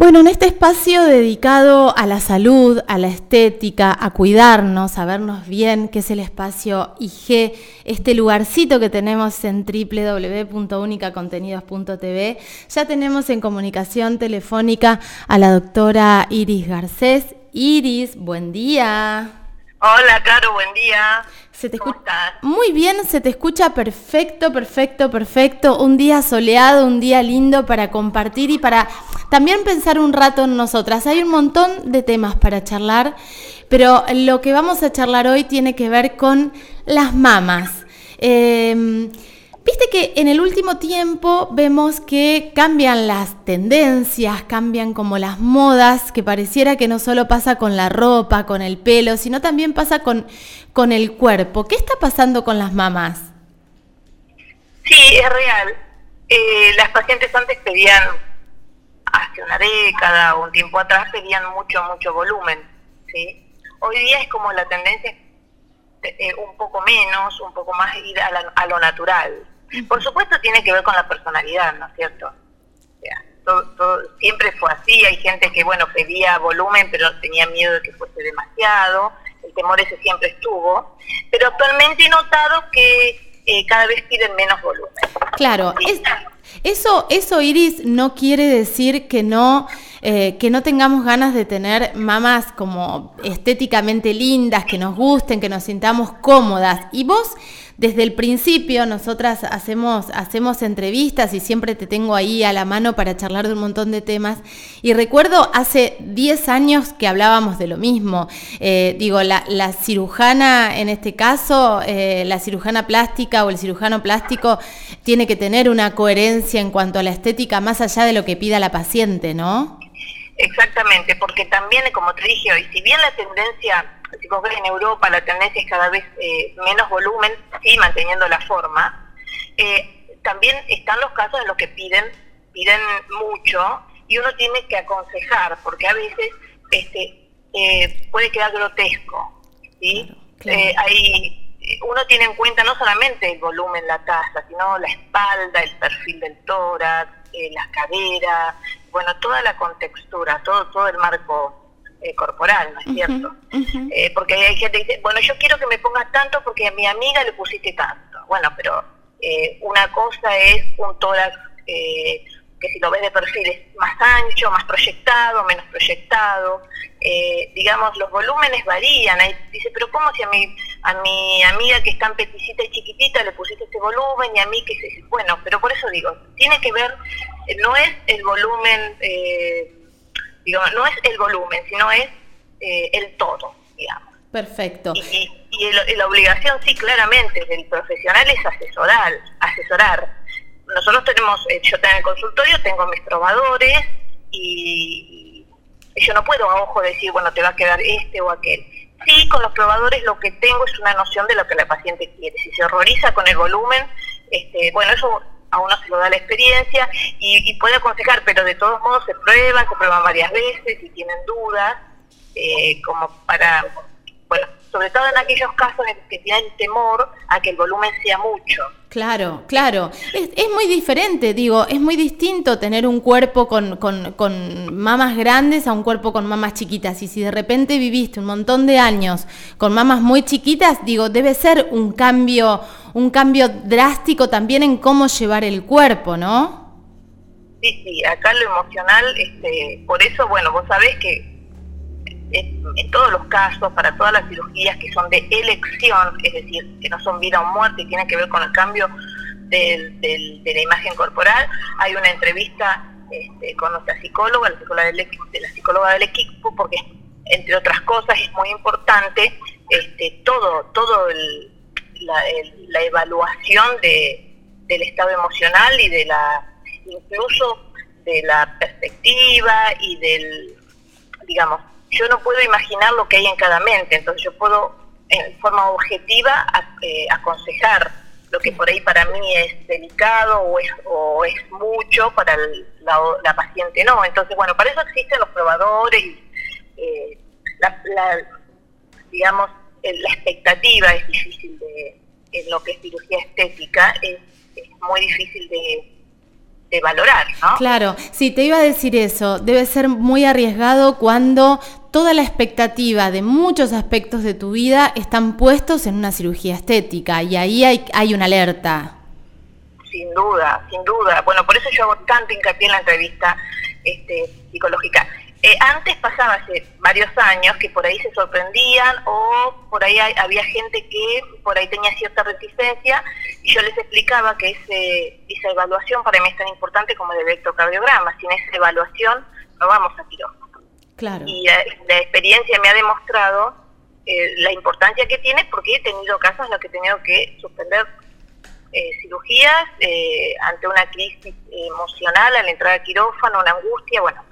Bueno, en este espacio dedicado a la salud, a la estética, a cuidarnos, a vernos bien, que es el espacio IG, este lugarcito que tenemos en www.unicacontenidos.tv, ya tenemos en comunicación telefónica a la doctora Iris Garcés. Iris, buen día. Hola, Caro, buen día. Se te escucha muy bien, se te escucha perfecto, perfecto, perfecto. Un día soleado, un día lindo para compartir y para también pensar un rato en nosotras. Hay un montón de temas para charlar, pero lo que vamos a charlar hoy tiene que ver con las mamas. Em, viste que en el último tiempo vemos que cambian las tendencias, cambian como las modas, que pareciera que no solo pasa con la ropa, con el pelo, sino también pasa con, con el cuerpo. ¿Qué está pasando con las mamás? Sí, es real. Eh, las pacientes antes pedían hace una década o un tiempo atrás pedían mucho, mucho volumen, ¿sí? Hoy día es como la tendencia eh, un poco menos, un poco más ir a, lo natural. Por supuesto tiene que ver con la personalidad, ¿no es cierto? siempre fue así, hay gente que, bueno, pedía volumen pero tenía miedo de que fuese demasiado, el temor ese siempre estuvo, pero actualmente he notado que eh, cada vez piden menos volumen. Claro, es, eso, eso, Iris, no quiere decir que no, eh, que no tengamos ganas de tener mamás como estéticamente lindas, que nos gusten, que nos sintamos cómodas. Y vos desde el principio nosotras hacemos, hacemos entrevistas y siempre te tengo ahí a la mano para charlar de un montón de temas. Y recuerdo hace 10 años que hablábamos de lo mismo. Eh, digo, la, cirujana, en este caso, eh, la cirujana plástica o el cirujano plástico tiene que tener una coherencia en cuanto a la estética más allá de lo que pida la paciente, ¿no? Exactamente, porque también, como te dije hoy, si bien la tendencia si vos ves en Europa la tendencia es cada vez eh, menos volumen, sí manteniendo la forma, eh, también están los casos en los que piden, piden mucho y uno tiene que aconsejar, porque a veces este eh, puede quedar grotesco, ¿sí? hay, uno tiene en cuenta no solamente el volumen, la tasa, sino la espalda, el perfil del tórax, la cadera, bueno, toda la contextura, todo, todo el marco eh, corporal, ¿no es cierto? Eh, porque hay gente que dice, bueno, yo quiero que me pongas tanto porque a mi amiga le pusiste tanto. Bueno, pero eh, una cosa es un tórax que si lo ves de perfil es más ancho, más proyectado, menos proyectado. digamos, los volúmenes varían. dice, pero ¿cómo si a mi, a mi amiga que es tan peticita y chiquitita le pusiste este volumen y a mí que se... Bueno, pero por eso digo, tiene que ver, no es el volumen... Eh, no es el volumen, sino es eh, el todo, digamos. Perfecto. Y, la obligación, sí, claramente, del profesional es asesorar, asesorar. Nosotros tenemos, eh, yo tengo el consultorio, tengo mis probadores y, yo no puedo a ojo decir, bueno, te va a quedar este o aquel. Sí, con los probadores lo que tengo es una noción de lo que la paciente quiere. Si se horroriza con el volumen, este, bueno, eso a uno se lo da la experiencia y, puede aconsejar, pero de todos modos se prueban, se prueban varias veces y tienen dudas, eh, como para, bueno, sobre todo en aquellos casos en que tienen temor a que el volumen sea mucho. Claro, claro. Es, es muy diferente, digo, es muy distinto tener un cuerpo con, con, con, mamas grandes a un cuerpo con mamas chiquitas. Y si de repente viviste un montón de años con mamas muy chiquitas, digo, debe ser un cambio, un cambio drástico también en cómo llevar el cuerpo, ¿no? Sí, sí, acá lo emocional, este, por eso, bueno, vos sabés que en todos los casos, para todas las cirugías que son de elección, es decir, que no son vida o muerte, y tienen que ver con el cambio de la imagen corporal, hay una entrevista este, con nuestra psicóloga, la psicóloga del, de la equipo, porque entre otras cosas es muy importante este, todo, todo la, evaluación de, del estado emocional y de la incluso de la perspectiva y del digamos yo no puedo imaginar lo que hay en cada mente, entonces yo puedo en forma objetiva eh, aconsejar lo que por ahí para mí es delicado o es, o es mucho, para la, paciente no. Entonces, bueno, para eso existen los probadores, eh, la, digamos, la expectativa es difícil de, en lo que es cirugía estética es, muy difícil de, de valorar, ¿no? Claro, sí, te iba a decir eso, debe ser muy arriesgado cuando toda la expectativa de muchos aspectos de tu vida están puestos en una cirugía estética y ahí hay, hay una alerta. Sin duda, sin duda. Bueno, por eso yo hago tanto hincapié en la entrevista este, psicológica. Eh, antes pasaba hace varios años que por ahí se sorprendían o por ahí había gente que por ahí tenía cierta reticencia y yo les explicaba que ese, esa evaluación para mí es tan importante como el electrocardiograma. Sin esa evaluación no vamos a quirófano. Claro. Y la, experiencia me ha demostrado eh, la importancia que tiene porque he tenido casos en los que he tenido que suspender eh, cirugías ante una crisis emocional al entrar al quirófano, una angustia, bueno,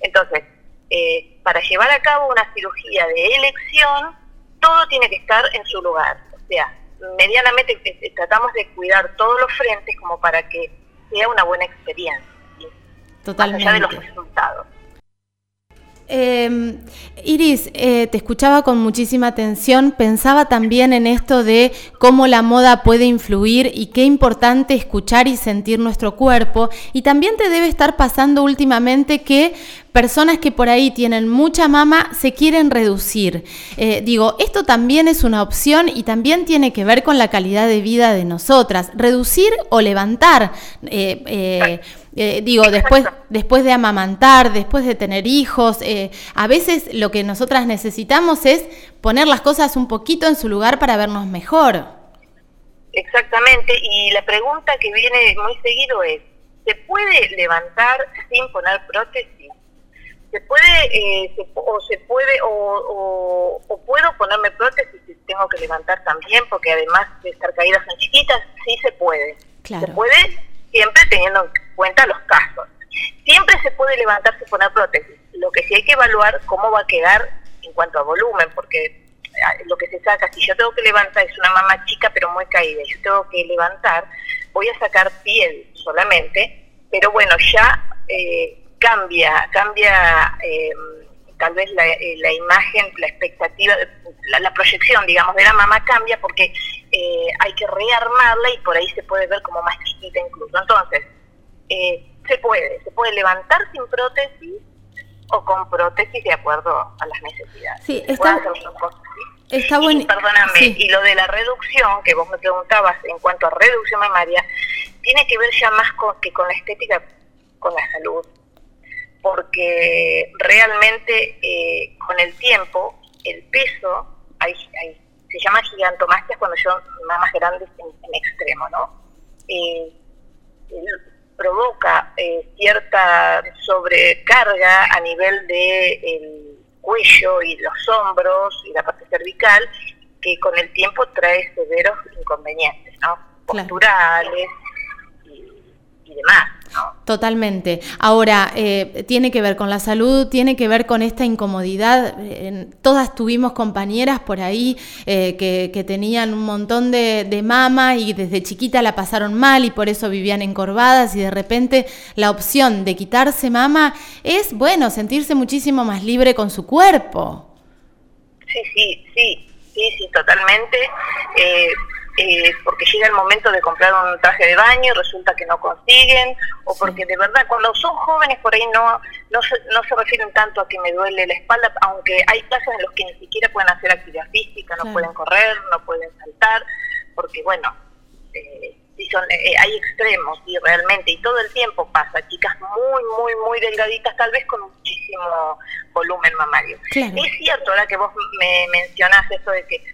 entonces, eh, para llevar a cabo una cirugía de elección, todo tiene que estar en su lugar. O sea, medianamente eh, eh, tratamos de cuidar todos los frentes como para que sea una buena experiencia. Totalmente. Más allá de los resultados. Eh, Iris, eh, te escuchaba con muchísima atención, pensaba también en esto de cómo la moda puede influir y qué importante escuchar y sentir nuestro cuerpo. Y también te debe estar pasando últimamente que personas que por ahí tienen mucha mama se quieren reducir. Eh, digo, esto también es una opción y también tiene que ver con la calidad de vida de nosotras. Reducir o levantar. Eh, eh, digo, después, después de amamantar, después de tener hijos, eh, a veces lo que nosotras necesitamos es poner las cosas un poquito en su lugar para vernos mejor. Exactamente, y la pregunta que viene muy seguido es, ¿se puede levantar sin poner prótesis? ¿Se puede, eh, o se puede, o, o, puedo ponerme prótesis si tengo que levantar también? Porque además de estar caídas son chiquitas, sí se puede. Claro. Se puede siempre teniendo en cuenta los casos. Siempre se puede levantarse y poner prótesis. Lo que sí hay que evaluar cómo va a quedar en cuanto a volumen, porque ah, lo que se saca, si yo tengo que levantar, es una mamá chica pero muy caída, yo tengo que levantar, voy a sacar piel solamente, pero bueno, ya eh, cambia, cambia eh, tal vez la, eh, la, imagen, la expectativa, la, proyección, digamos, de la mamá cambia porque eh, hay que rearmarla y por ahí se puede ver como más chiquita incluso. Entonces, eh, se puede, se puede levantar sin prótesis o con prótesis de acuerdo a las necesidades. Sí, está, está bueno. Perdóname, y lo de la reducción, que vos me preguntabas en cuanto a reducción mamaria, tiene que ver ya más con, que con la estética, con la salud porque realmente eh, con el tiempo el peso, hay, se llama gigantomastia cuando son más grandes en, extremo, ¿no? Eh, provoca eh, cierta sobrecarga a nivel del cuello y los hombros y la parte cervical que con el tiempo trae severos inconvenientes, ¿no? Posturales y demás. Totalmente. Ahora, eh, tiene que ver con la salud, tiene que ver con esta incomodidad. todas tuvimos compañeras por ahí eh, que, tenían un montón de, de, mama y desde chiquita la pasaron mal y por eso vivían encorvadas y de repente la opción de quitarse mama es, bueno, sentirse muchísimo más libre con su cuerpo. Sí, sí, sí, sí, sí, totalmente. Eh, porque llega el momento de comprar un traje de baño y resulta que no consiguen, o porque de verdad cuando son jóvenes por ahí no, no, se, no se refieren tanto a que me duele la espalda, aunque hay casos en los que ni siquiera pueden hacer actividad física, no pueden correr, no pueden saltar, porque bueno, eh, son, eh, hay extremos y realmente, y todo el tiempo pasa, chicas muy, muy, muy delgaditas, tal vez con muchísimo volumen mamario. Es cierto, ahora que vos me mencionás eso de que...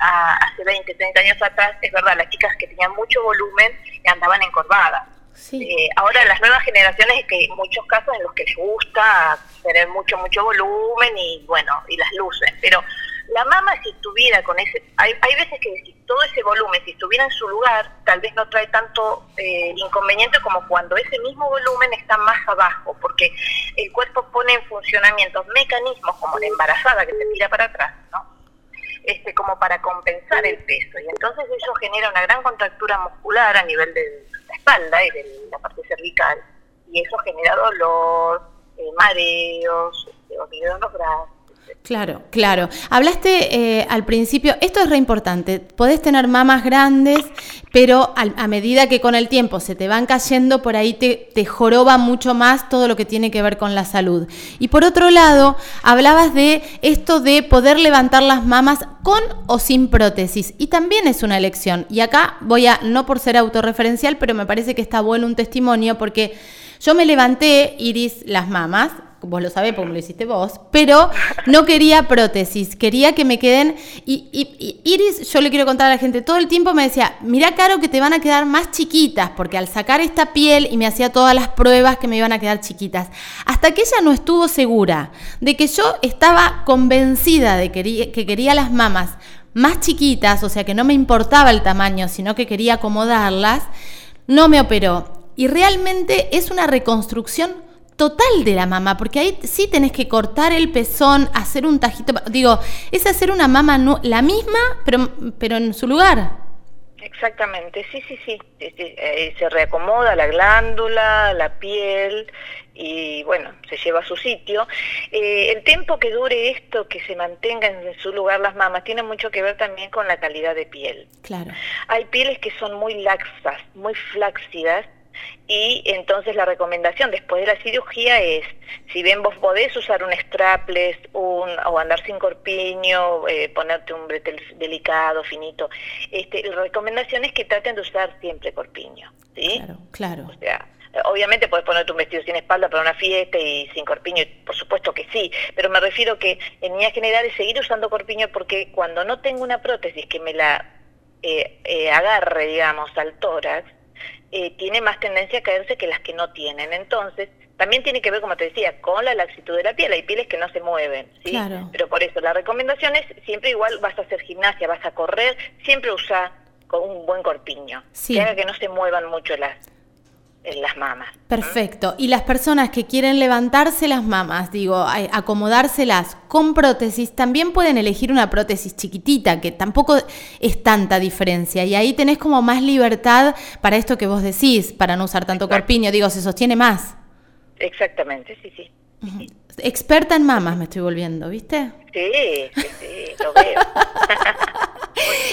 Ah, hace 20, 30 años atrás, es verdad, las chicas que tenían mucho volumen andaban encorvadas. Eh, ahora las nuevas generaciones que hay muchos casos en los que les gusta tener mucho, mucho volumen y bueno, y las luces, pero la mama si estuviera con ese, hay, hay veces que si todo ese volumen, si estuviera en su lugar, tal vez no trae tanto eh, inconveniente como cuando ese mismo volumen está más abajo, porque el cuerpo pone en funcionamiento mecanismos como la embarazada que se tira para atrás, ¿no? Este, como para compensar el peso. Y entonces eso genera una gran contractura muscular a nivel de la espalda y de la parte cervical. Y eso genera dolor, eh, mareos, este, los brazos, Claro, claro. Hablaste eh, al principio, esto es re importante, podés tener mamas grandes, pero a, medida que con el tiempo se te van cayendo, por ahí te, te, joroba mucho más todo lo que tiene que ver con la salud. Y por otro lado, hablabas de esto de poder levantar las mamas con o sin prótesis, y también es una elección. Y acá voy a, no por ser autorreferencial, pero me parece que está bueno un testimonio porque... Yo me levanté, Iris, las mamas, vos lo sabés porque lo hiciste vos, pero no quería prótesis, quería que me queden, y, Iris, yo le quiero contar a la gente, todo el tiempo me decía, mira Caro que te van a quedar más chiquitas, porque al sacar esta piel y me hacía todas las pruebas que me iban a quedar chiquitas, hasta que ella no estuvo segura de que yo estaba convencida de que, que quería las mamas más chiquitas, o sea que no me importaba el tamaño, sino que quería acomodarlas, no me operó. Y realmente es una reconstrucción total de la mama, porque ahí sí tenés que cortar el pezón, hacer un tajito, digo, es hacer una mama la misma, pero, pero en su lugar. Exactamente, sí, sí, sí, eh, se reacomoda la glándula, la piel y bueno, se lleva a su sitio. Eh, el tiempo que dure esto, que se mantenga en su lugar las mamas, tiene mucho que ver también con la calidad de piel. Claro. Hay pieles que son muy laxas, muy flácidas, y entonces la recomendación después de la cirugía es, si bien vos podés usar un strapless un, o andar sin corpiño, eh, ponerte un bretel delicado, finito, este, la recomendación es que traten de usar siempre corpiño. ¿sí? Claro, claro. O sea, Obviamente puedes ponerte un vestido sin espalda para una fiesta y sin corpiño, por supuesto que sí, pero me refiero que en general generales seguir usando corpiño porque cuando no tengo una prótesis que me la eh, eh, agarre, digamos, al tórax, eh, tiene más tendencia a caerse que las que no tienen. Entonces, también tiene que ver, como te decía, con la laxitud de la piel. Hay pieles que no se mueven, ¿sí? Pero por eso, la recomendación es siempre igual vas a hacer gimnasia, vas a correr, siempre usa con un buen corpiño. Que haga que no se muevan mucho las, en las mamas. Perfecto. Y las personas que quieren levantarse las mamas, digo, acomodárselas con prótesis, también pueden elegir una prótesis chiquitita, que tampoco es tanta diferencia. Y ahí tenés como más libertad para esto que vos decís, para no usar tanto corpiño, digo, se sostiene más. Exactamente, sí, sí. Experta en mamas me estoy volviendo, ¿viste? Sí, sí, sí, lo veo.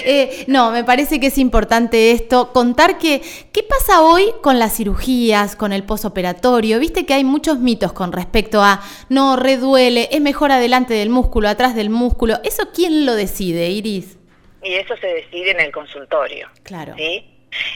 Eh, no, me parece que es importante esto, contar que, ¿qué pasa hoy con las cirugías, con el posoperatorio? Viste que hay muchos mitos con respecto a, no, reduele, es mejor adelante del músculo, atrás del músculo. ¿Eso quién lo decide, Iris? Y eso se decide en el consultorio. Claro. ¿sí?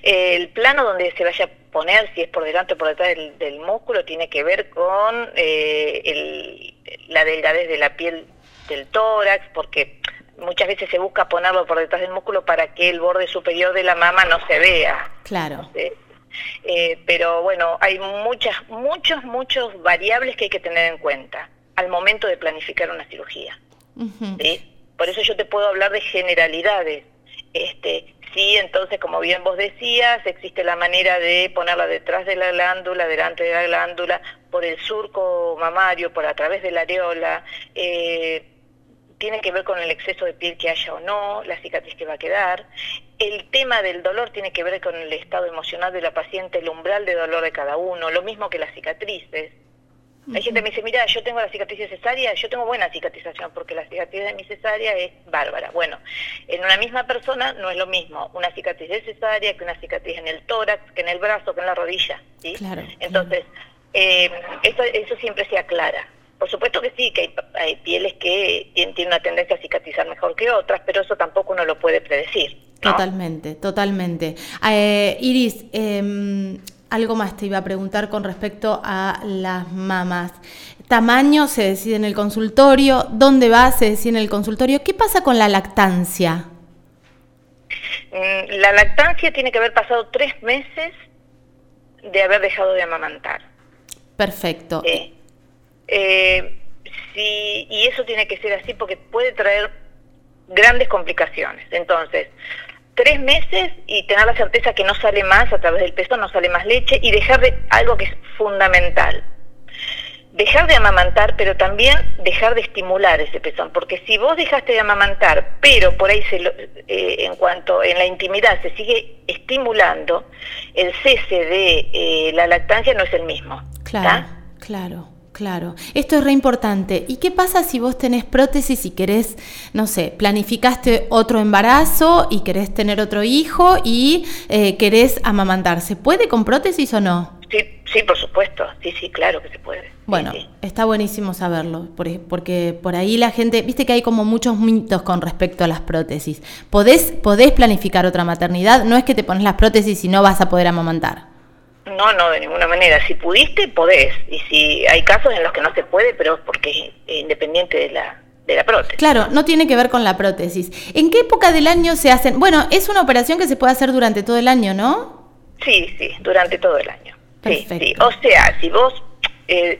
El plano donde se vaya a poner, si es por delante o por detrás del, músculo, tiene que ver con eh, la delgadez de la piel del tórax, porque muchas veces se busca ponerlo por detrás del músculo para que el borde superior de la mama no se vea. Claro. Eh, pero bueno, hay muchas, muchos, muchos variables que hay que tener en cuenta al momento de planificar una cirugía. Por eso yo te puedo hablar de generalidades. Este, sí, entonces, como bien vos decías, existe la manera de ponerla detrás de la glándula, delante de la glándula, por el surco mamario, por a través de la areola. Eh, tiene que ver con el exceso de piel que haya o no, la cicatriz que va a quedar. El tema del dolor tiene que ver con el estado emocional de la paciente, el umbral de dolor de cada uno, lo mismo que las cicatrices. Hay gente que me dice, mira, yo tengo la cicatriz cesárea, yo tengo buena cicatrización porque la cicatriz de mi cesárea es bárbara. Bueno, en una misma persona no es lo mismo una cicatriz de cesárea que una cicatriz en el tórax, que en el brazo, que en la rodilla. ¿sí? Claro, Entonces, Eh, eso, eso siempre se aclara. Por supuesto que sí, que hay, pieles que tienen, una tendencia a cicatrizar mejor que otras, pero eso tampoco uno lo puede predecir. Totalmente, totalmente. Eh, Iris, em, algo más te iba a preguntar con respecto a las mamas. Tamaño se decide en el consultorio, dónde va se decide en el consultorio. ¿Qué pasa con la lactancia? Mm, la lactancia tiene que haber pasado tres meses de haber dejado de amamantar. Perfecto. Eh, sí, y eso tiene que ser así porque puede traer grandes complicaciones. Entonces, tres meses y tener la certeza que no sale más a través del peso, no sale más leche y dejar de algo que es fundamental. Dejar de amamantar, pero también dejar de estimular ese pezón, porque si vos dejaste de amamantar, pero por ahí se eh, en cuanto en la intimidad se sigue estimulando, el cese de eh, la lactancia no es el mismo. Claro, claro. Claro, esto es re importante. ¿Y qué pasa si vos tenés prótesis y querés, no sé, planificaste otro embarazo y querés tener otro hijo y eh, querés amamantarse? ¿Puede con prótesis o no? Sí, sí, por supuesto. Sí, sí, claro que se puede. Bueno, está buenísimo saberlo, porque por ahí la gente, viste que hay como muchos mitos con respecto a las prótesis. ¿Podés, podés planificar otra maternidad? No es que te pones las prótesis y no vas a poder amamantar. No, no, de ninguna manera. Si pudiste, podés. Y si hay casos en los que no se puede, pero porque es independiente de la, de la prótesis. Claro, no tiene que ver con la prótesis. ¿En qué época del año se hacen? Bueno, es una operación que se puede hacer durante todo el año, ¿no? Sí, sí, durante todo el año. Sí, sí. O sea, si vos eh,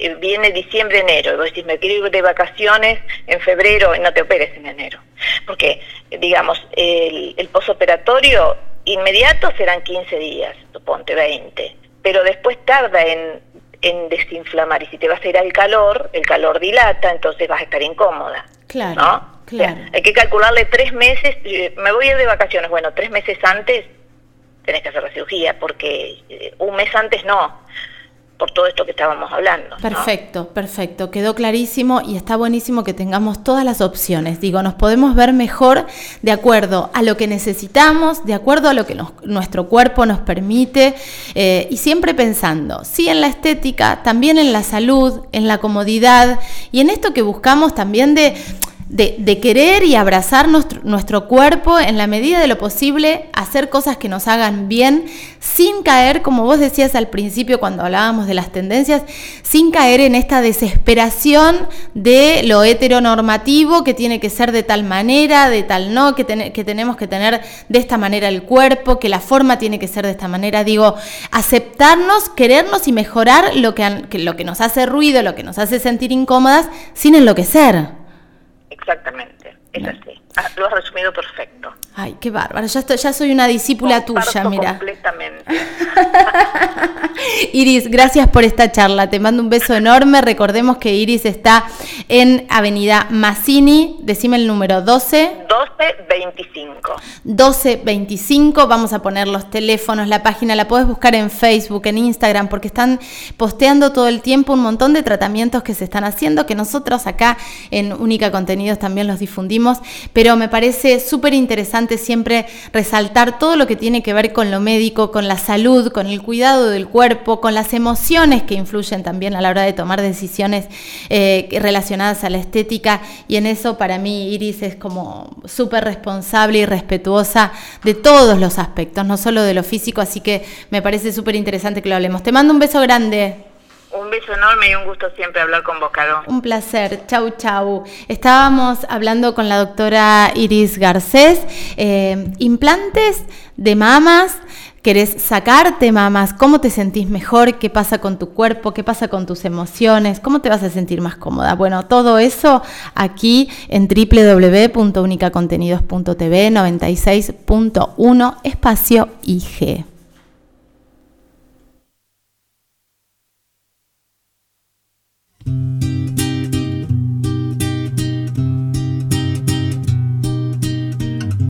eh, viene diciembre, enero, y vos decís, me quiero ir de vacaciones en febrero, y no te operes en enero. Porque, digamos, el, el posoperatorio inmediato serán 15 días, suponte 20, pero después tarda en, en desinflamar y si te vas a ir al calor, el calor dilata, entonces vas a estar incómoda. Claro. ¿no? claro. hay que calcularle tres meses, eh, me voy a ir de vacaciones, bueno, tres meses antes tenés que hacer la cirugía, porque eh, un mes antes no por todo esto que estábamos hablando. Perfecto, perfecto, quedó clarísimo y está buenísimo que tengamos todas las opciones. Digo, nos podemos ver mejor de acuerdo a lo que necesitamos, de acuerdo a lo que nuestro cuerpo nos permite eh, y siempre pensando, sí en la estética, también en la salud, en la comodidad y en esto que buscamos también de de, querer y abrazar nuestro, cuerpo en la medida de lo posible, hacer cosas que nos hagan bien, sin caer, como vos decías al principio cuando hablábamos de las tendencias, sin caer en esta desesperación de lo heteronormativo, que tiene que ser de tal manera, de tal no, que, que tenemos que tener de esta manera el cuerpo, que la forma tiene que ser de esta manera. Digo, aceptarnos, querernos y mejorar lo que, lo que nos hace ruido, lo que nos hace sentir incómodas, sin enloquecer. Exactamente, es así. Ah, lo has resumido perfecto. Ay, qué bárbaro. Ya, estoy, ya soy una discípula tuya, mira. Completamente. Iris, gracias por esta charla. Te mando un beso enorme. Recordemos que Iris está en Avenida Massini. Decime el número 12. 1225. 1225. Vamos a poner los teléfonos, la página. La puedes buscar en Facebook, en Instagram, porque están posteando todo el tiempo un montón de tratamientos que se están haciendo, que nosotros acá en Única Contenidos también los difundimos. Pero me parece súper interesante siempre resaltar todo lo que tiene que ver con lo médico, con la salud, con el cuidado del cuerpo, con las emociones que influyen también a la hora de tomar decisiones eh, relacionadas a la estética. Y en eso para mí Iris es como súper responsable y respetuosa de todos los aspectos, no solo de lo físico, así que me parece súper interesante que lo hablemos. Te mando un beso grande. Un beso enorme y un gusto siempre hablar con vos, Caro. Un placer. Chau, chau. Estábamos hablando con la doctora Iris Garcés. Eh, implantes de mamas. ¿Querés sacarte mamas? ¿Cómo te sentís mejor? ¿Qué pasa con tu cuerpo? ¿Qué pasa con tus emociones? ¿Cómo te vas a sentir más cómoda? Bueno, todo eso aquí en www.unicacontenidos.tv 96.1 espacio IG.